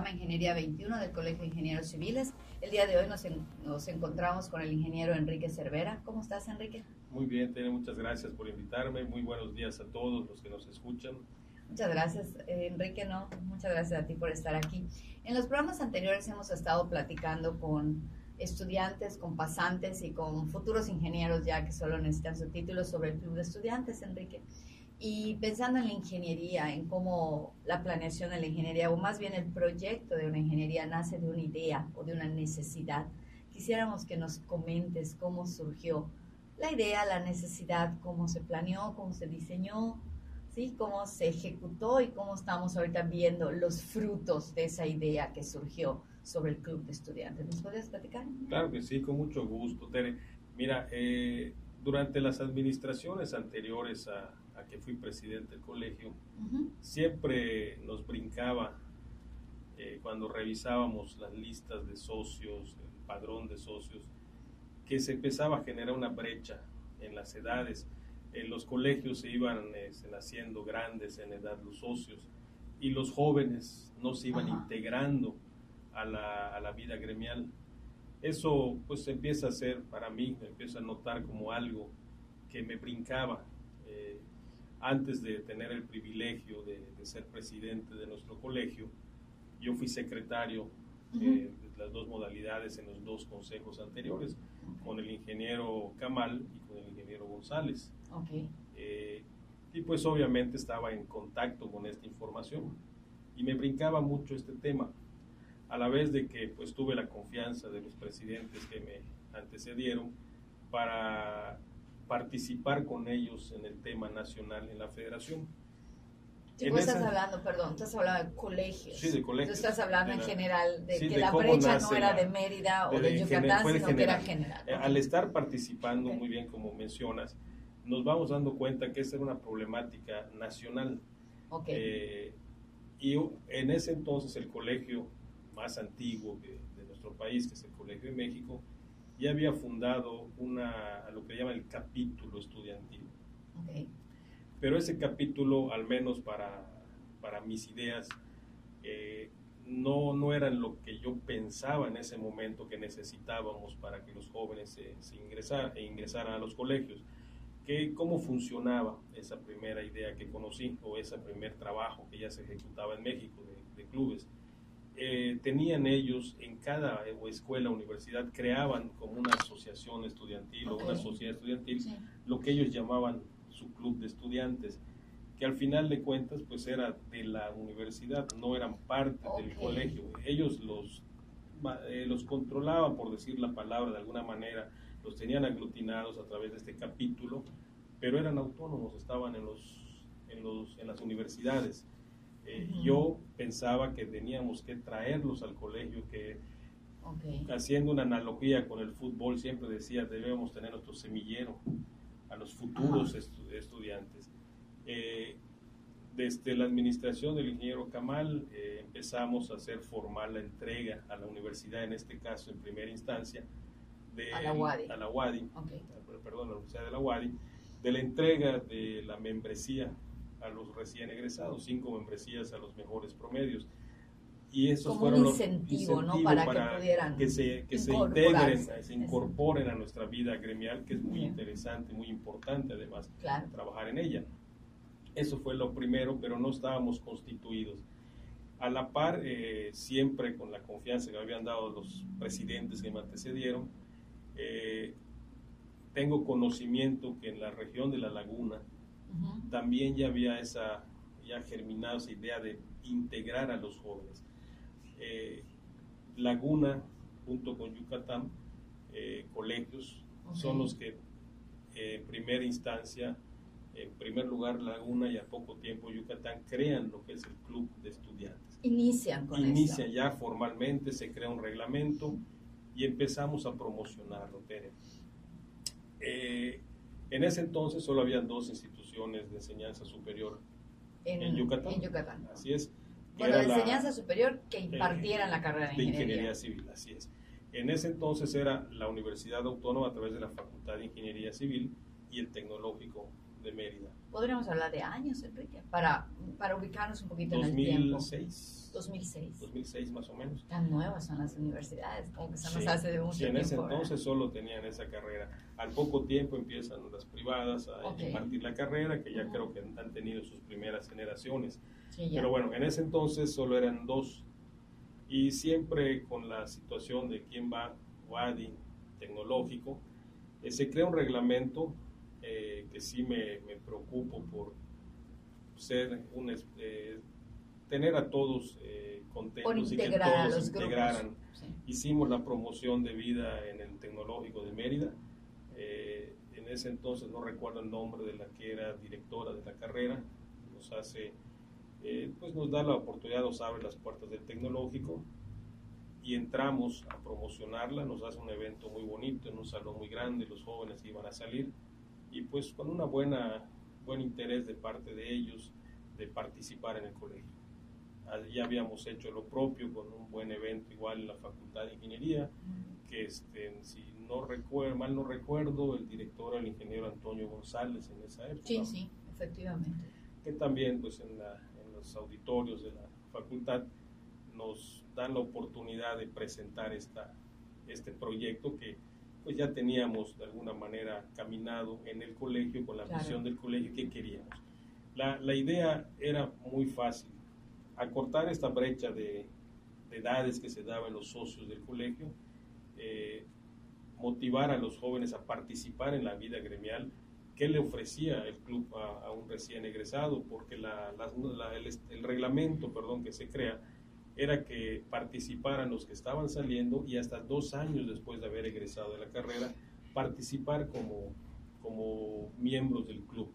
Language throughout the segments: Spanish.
programa Ingeniería 21 del Colegio de Ingenieros Civiles. El día de hoy nos, nos encontramos con el ingeniero Enrique Cervera. ¿Cómo estás, Enrique? Muy bien, Tere, muchas gracias por invitarme. Muy buenos días a todos los que nos escuchan. Muchas gracias, eh, Enrique. No, muchas gracias a ti por estar aquí. En los programas anteriores hemos estado platicando con estudiantes, con pasantes y con futuros ingenieros ya que solo necesitan su título sobre el club de estudiantes, Enrique. Y pensando en la ingeniería, en cómo la planeación de la ingeniería, o más bien el proyecto de una ingeniería nace de una idea o de una necesidad, quisiéramos que nos comentes cómo surgió la idea, la necesidad, cómo se planeó, cómo se diseñó, ¿sí? cómo se ejecutó y cómo estamos ahorita viendo los frutos de esa idea que surgió sobre el club de estudiantes. ¿Nos podrías platicar? Claro que sí, con mucho gusto, Tere. Mira, eh, durante las administraciones anteriores a, que fui presidente del colegio, siempre nos brincaba eh, cuando revisábamos las listas de socios, el padrón de socios, que se empezaba a generar una brecha en las edades. En los colegios se iban eh, haciendo grandes en edad los socios y los jóvenes no se iban integrando a la, a la, vida gremial. Eso pues empieza a ser para mí, me empiezo a notar como algo que me brincaba eh, antes de tener el privilegio de, ser presidente de nuestro colegio. Yo fui secretario eh, de las dos modalidades en los dos consejos anteriores, con el ingeniero Kamal y con el ingeniero González. Eh, y pues obviamente estaba en contacto con esta información y me brincaba mucho este tema a la vez de que pues tuve la confianza de los presidentes que me antecedieron para participar con ellos en el tema nacional en la federación. Sí, vos estás hablando, perdón, estás hablando de colegios. Sí, de colegios. Tú estás hablando en general de que la brecha no era de Mérida o de, Yucatán, sino que era general. Eh, al estar participando, muy bien como mencionas, nos vamos dando cuenta que esa era una problemática nacional. Okay. Eh, y en ese entonces el colegio más antiguo de nuestro país, que es el Colegio de México, ya había fundado una, lo que llaman el capítulo estudiantil. Pero ese capítulo, al menos para, para mis ideas, eh, no, no eran lo que yo pensaba en ese momento que necesitábamos para que los jóvenes se, se ingresar, e ingresaran a los colegios. Que, ¿Cómo funcionaba esa primera idea que conocí o ese primer trabajo que ya se ejecutaba en México de, de clubes? Eh, tenían ellos en cada escuela, universidad, creaban como una asociación estudiantil o una sociedad estudiantil, lo que ellos llamaban su club de estudiantes, que al final de cuentas pues era de la universidad, no eran parte del colegio. Ellos los, eh, los controlaban, por decir la palabra de alguna manera, los tenían aglutinados a través de este capítulo, pero eran autónomos, estaban en, los, en, los, en las universidades. Eh, yo pensaba que teníamos que traerlos al colegio, que haciendo una analogía con el fútbol, siempre decía, debemos tener nuestro semillero a los futuros estudiantes. Eh, desde la administración del ingeniero Kamal eh, empezamos a hacer formal la entrega a la universidad, en este caso en primera instancia, de a la UADI, a la perdón, la Universidad de la UADI, de la entrega de la membresía a los recién egresados, cinco membresías a los mejores promedios. Y esos Como fueron un incentivo, ¿no? Para, que pudieran que se, que se integren, se incorporen a nuestra vida gremial, que es muy interesante, muy importante además trabajar en ella. Eso fue lo primero, pero no estábamos constituidos. A la par, eh, siempre con la confianza que me habían dado los presidentes que me antecedieron, eh, tengo conocimiento que en la región de la laguna, también ya había esa, ya germinado esa idea de integrar a los jóvenes. Eh, Laguna, junto con Yucatán, eh, colegios, son los que eh, en primera instancia, en primer lugar Laguna y a poco tiempo Yucatán crean lo que es el club de estudiantes. Inician con Inicia ya formalmente, se crea un reglamento y empezamos a promocionarlo, Tere. En ese entonces solo habían dos instituciones de enseñanza superior en, Yucatán. Así es. Bueno, de enseñanza superior que impartieran la carrera de ingeniería. civil, así es. En ese entonces era la Universidad Autónoma a través de la Facultad de Ingeniería Civil y el Tecnológico de Mérida. Podríamos hablar de años, Enrique, para, para ubicarnos un poquito en el tiempo. 2006. 2006. 2006 más o menos. Tan nuevas son las universidades, como que se nos Sí, hace de mucho sí, en tiempo. ese ¿verdad? entonces solo tenían esa carrera. Al poco tiempo empiezan las privadas a Ok. impartir la carrera, que ya Ujú. creo que han tenido sus primeras generaciones. Sí. Pero bueno, en ese entonces solo eran dos. Y siempre con la situación de quién va WADI tecnológico, eh, se crea un reglamento eh, que sí me, me preocupo por ser un, eh, tener a todos eh, contentos y que todos integraran. Sí. Hicimos la promoción de vida en el Tecnológico de Mérida. Eh, en ese entonces no recuerdo el nombre de la que era directora de la carrera. Nos hace, eh, pues nos da la oportunidad, nos abre las puertas del Tecnológico y entramos a promocionarla. Nos hace un evento muy bonito en un salón muy grande. Los jóvenes iban a salir y pues con una buena buen interés de parte de ellos de participar en el colegio. Ya habíamos hecho lo propio con un buen evento igual en la Facultad de Ingeniería, que este, si no recuerdo, mal no recuerdo, el director era el ingeniero Antonio González en esa época, Sí, sí, efectivamente. que también pues en, la- en los auditorios de la facultad nos dan la oportunidad de presentar esta, este proyecto que pues ya teníamos de alguna manera caminado en el colegio con la Claro. visión del colegio que queríamos. La, la idea era muy fácil, acortar esta brecha de, de edades que se daba en los socios del colegio, eh, motivar a los jóvenes a participar en la vida gremial, qué le ofrecía el club a, a un recién egresado, porque la- las- la- el, el reglamento perdón, que se crea era que participaran los que estaban saliendo y hasta dos años después de haber egresado de la carrera, participar como, como miembros del club,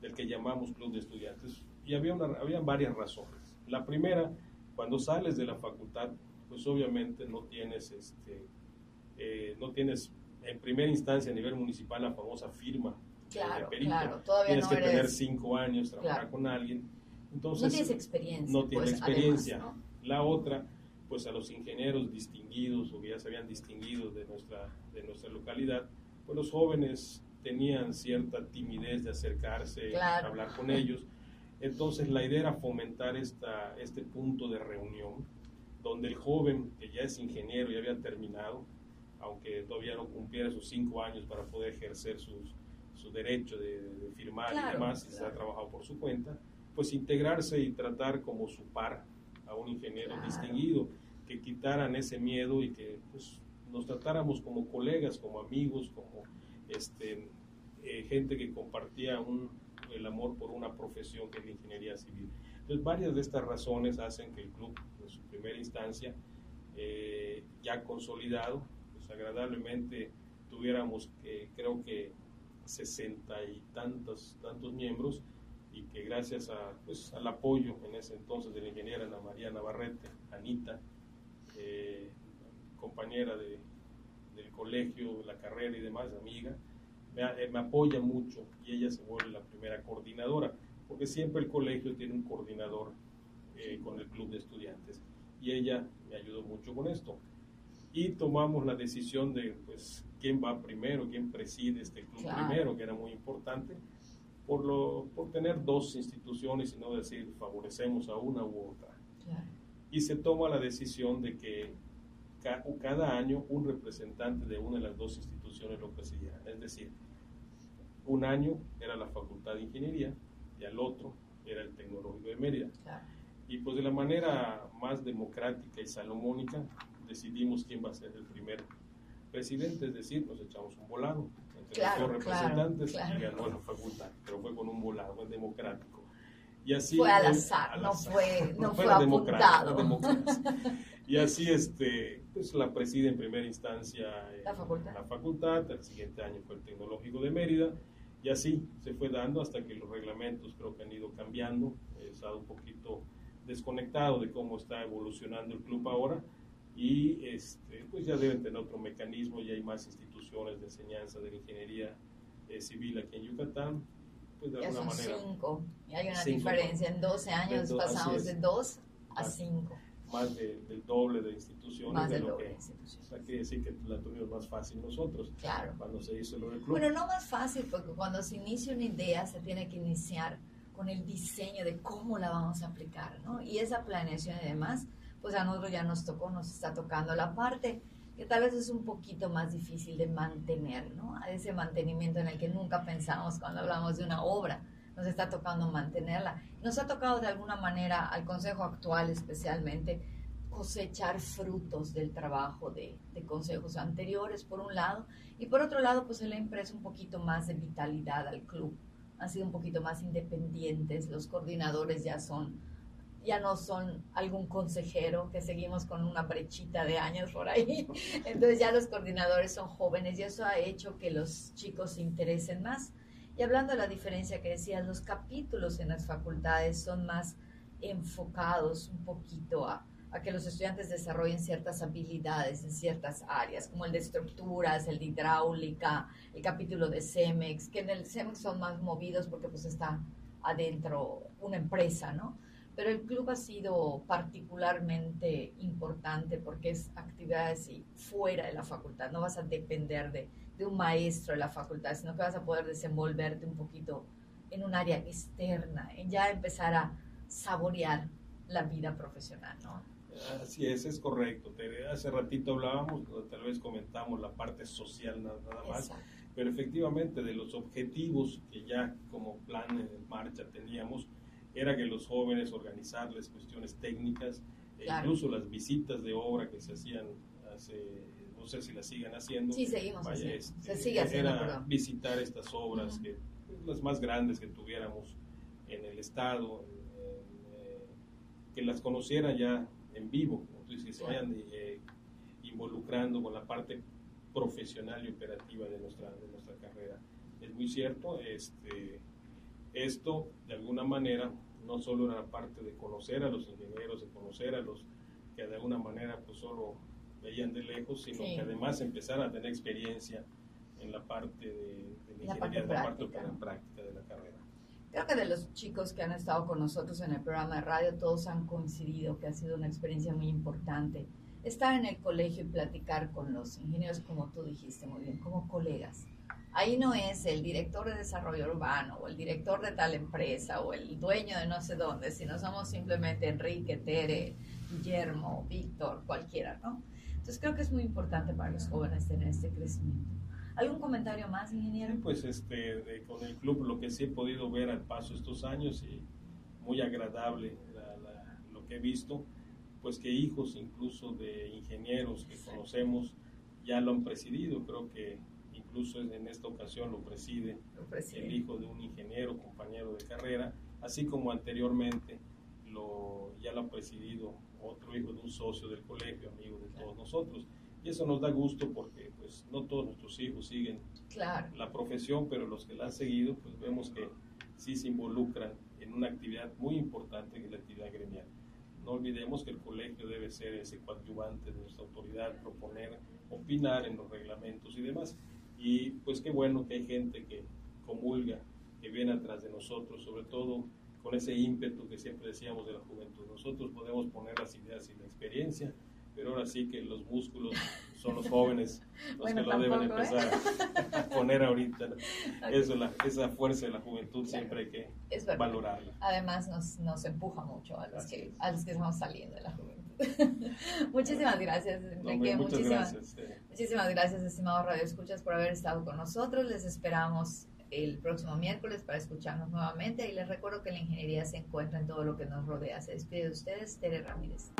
del que llamamos club de estudiantes. Y había, una, había varias razones. La primera, cuando sales de la facultad, pues obviamente no tienes, este, eh, no tienes en primera instancia a nivel municipal la famosa firma de Claro, perito. claro. Todavía Tienes no que eres... tener cinco años, trabajar Claro. con alguien. Entonces, no tienes experiencia. no tiene pues, experiencia. además, ¿no? La otra, pues a los ingenieros distinguidos o que ya se habían distinguido de nuestra, de nuestra localidad, pues los jóvenes tenían cierta timidez de acercarse, Claro. hablar con ellos. Entonces la idea era fomentar esta, este punto de reunión, donde el joven que ya es ingeniero, ya había terminado, aunque todavía no cumpliera sus cinco años para poder ejercer sus, su derecho de, de firmar y Claro, demás, y se ha claro. trabajado por su cuenta, pues integrarse y tratar como su par a un ingeniero Claro. distinguido, que quitaran ese miedo y que pues, nos tratáramos como colegas, como amigos, como este, eh, gente que compartía un, el amor por una profesión que es la ingeniería civil. Entonces, varias de estas razones hacen que el club, en su primera instancia, eh, ya consolidado, pues agradablemente tuviéramos, eh, creo que, sesenta y tantos, tantos miembros y que gracias a, pues, al apoyo en ese entonces de la ingeniera Ana María Navarrete, Anita, eh, compañera de, del colegio, la carrera y demás, amiga, me, eh, me apoya mucho y ella se vuelve la primera coordinadora, porque siempre el colegio tiene un coordinador eh, con el club de estudiantes y ella me ayudó mucho con esto. Y tomamos la decisión de, pues, quién va primero, quién preside este club Claro. primero, que era muy importante, por, lo, por tener dos instituciones y no decir favorecemos a una u otra Claro. y se toma la decisión de que ca- cada año un representante de una de las dos instituciones lo presidiera. Es decir, un año era la Facultad de Ingeniería y al otro era el Tecnológico de Mérida. Claro. Y pues de la manera más democrática y salomónica decidimos quién va a ser el primer presidente, es decir, nos echamos un volado Claro, los representantes claro. y ganó la facultad, pero fue con un volado, fue democrático. Y así Fue al azar, al no fue- no fue apuntado. la democracia. Y así este, pues la preside en primera instancia eh, La facultad. la facultad, el siguiente año fue el Tecnológico de Mérida, y así se fue dando hasta que los reglamentos creo que han ido cambiando, he estado un poquito desconectado de cómo está evolucionando el club ahora, y este, pues ya deben tener otro mecanismo, ya hay más instituciones de enseñanza de la ingeniería eh, civil aquí en Yucatán, pues de Ya alguna son manera. cinco. Y hay una Cinco. diferencia. En 12 años De do- pasamos de 2 a Así. 5. más del doble de instituciones. Más de del lo doble que, de instituciones. O sea, quiere decir que la tuvimos más fácil nosotros. Claro. Cuando se hizo del club. Bueno, no más fácil, porque cuando se inicia una idea se tiene que iniciar con el diseño de cómo la vamos a aplicar, ¿no? Y esa planeación y demás, pues a nosotros ya nos tocó, nos está tocando la parte que tal vez es un poquito más difícil de mantener, ¿no? Ese mantenimiento en el que nunca pensamos cuando hablamos de una obra, nos está tocando mantenerla. Nos ha tocado de alguna manera al Consejo actual especialmente cosechar frutos del trabajo de, de consejos anteriores, por un lado, y por otro lado, pues se le ha impreso un poquito más de vitalidad al club. Han sido un poquito más independientes, los coordinadores ya son ya no son algún consejero, que seguimos con una brechita de años por ahí. Entonces ya los coordinadores son jóvenes y eso ha hecho que los chicos se interesen más. Y hablando de la diferencia que decías, los capítulos en las facultades son más enfocados un poquito a, a que los estudiantes desarrollen ciertas habilidades en ciertas áreas, como el de estructuras, el de hidráulica, el capítulo de CEMEX, que en el CEMEX son más movidos porque pues está adentro una empresa, ¿no? Pero el club ha sido particularmente importante porque es actividades fuera de la facultad, no vas a depender de, de, un maestro de la facultad, sino que vas a poder desenvolverte un poquito en un área externa, en ya empezar a saborear la vida profesional, ¿no? Así es, es correcto. Hace ratito hablábamos, tal vez comentamos la parte social nada, más, Exacto. pero efectivamente de los objetivos que ya como plan en marcha teníamos, era que los jóvenes organizarles cuestiones técnicas, e claro. incluso las visitas de obra que se hacían hace, no sé si las sigan haciendo. Sí, seguimos vaya, haciendo. Este, se sigue haciendo, era perdón. visitar estas obras, uh -huh. que las más grandes que tuviéramos en el Estado, en, eh, que las conocieran ya en vivo, que se vayan eh, involucrando con la parte profesional y operativa de nuestra, de nuestra carrera. Es muy cierto, este, esto de alguna manera no solo era parte de conocer a los ingenieros, de conocer a los que de alguna manera pues solo veían de lejos, sino Sí. que además empezar a tener experiencia en la parte de, de la La parte ingeniería, en la parte práctica de la carrera. Creo que de los chicos que han estado con nosotros en el programa de radio, todos han coincidido que ha sido una experiencia muy importante. Estar en el colegio y platicar con los ingenieros, como tú dijiste muy bien, como colegas. Ahí no es el director de desarrollo urbano o el director de tal empresa o el dueño de no sé dónde, sino somos simplemente Enrique, Tere, Guillermo, Víctor, cualquiera, ¿no? Entonces creo que es muy importante para los jóvenes tener este crecimiento. ¿Algún comentario más, ingeniero? Sí, pues este, de- con el club lo que sí he podido ver al paso estos años y muy agradable la- la- lo que he visto, pues que hijos incluso de ingenieros que conocemos ya lo han presidido, creo que incluso en esta ocasión lo preside Lo el hijo de un ingeniero, compañero de carrera, así como anteriormente lo, ya lo ha presidido otro hijo de un socio del colegio, amigo de todos nosotros. Y eso nos da gusto porque pues no todos nuestros hijos siguen Claro, la profesión, pero los que la han seguido, pues vemos que sí se involucran en una actividad muy importante que es la actividad gremial. No olvidemos que el colegio debe ser ese coadyuvante de nuestra autoridad, proponer, opinar en los reglamentos y demás. Y pues qué bueno que hay gente que comulga, que viene atrás de nosotros, sobre todo con ese ímpetu que siempre decíamos de la juventud. Nosotros podemos poner las ideas y la experiencia, pero ahora sí que los músculos son los jóvenes los Bueno, que lo deben ¿eh? empezar a poner ahorita. ¿no? Eso, la- esa fuerza de la juventud siempre hay que valorarla. Además nos, nos empuja mucho a los, Así que, es. a los que estamos saliendo de la juventud. muchísimas gracias, Enrique. muchísimas, gracias. eh. muchísimas gracias, estimados Radio Escuchas, por haber estado con nosotros. Les esperamos el próximo miércoles para escucharnos nuevamente y les recuerdo que la ingeniería se encuentra en todo lo que nos rodea. Se despide de ustedes, Tere Ramírez.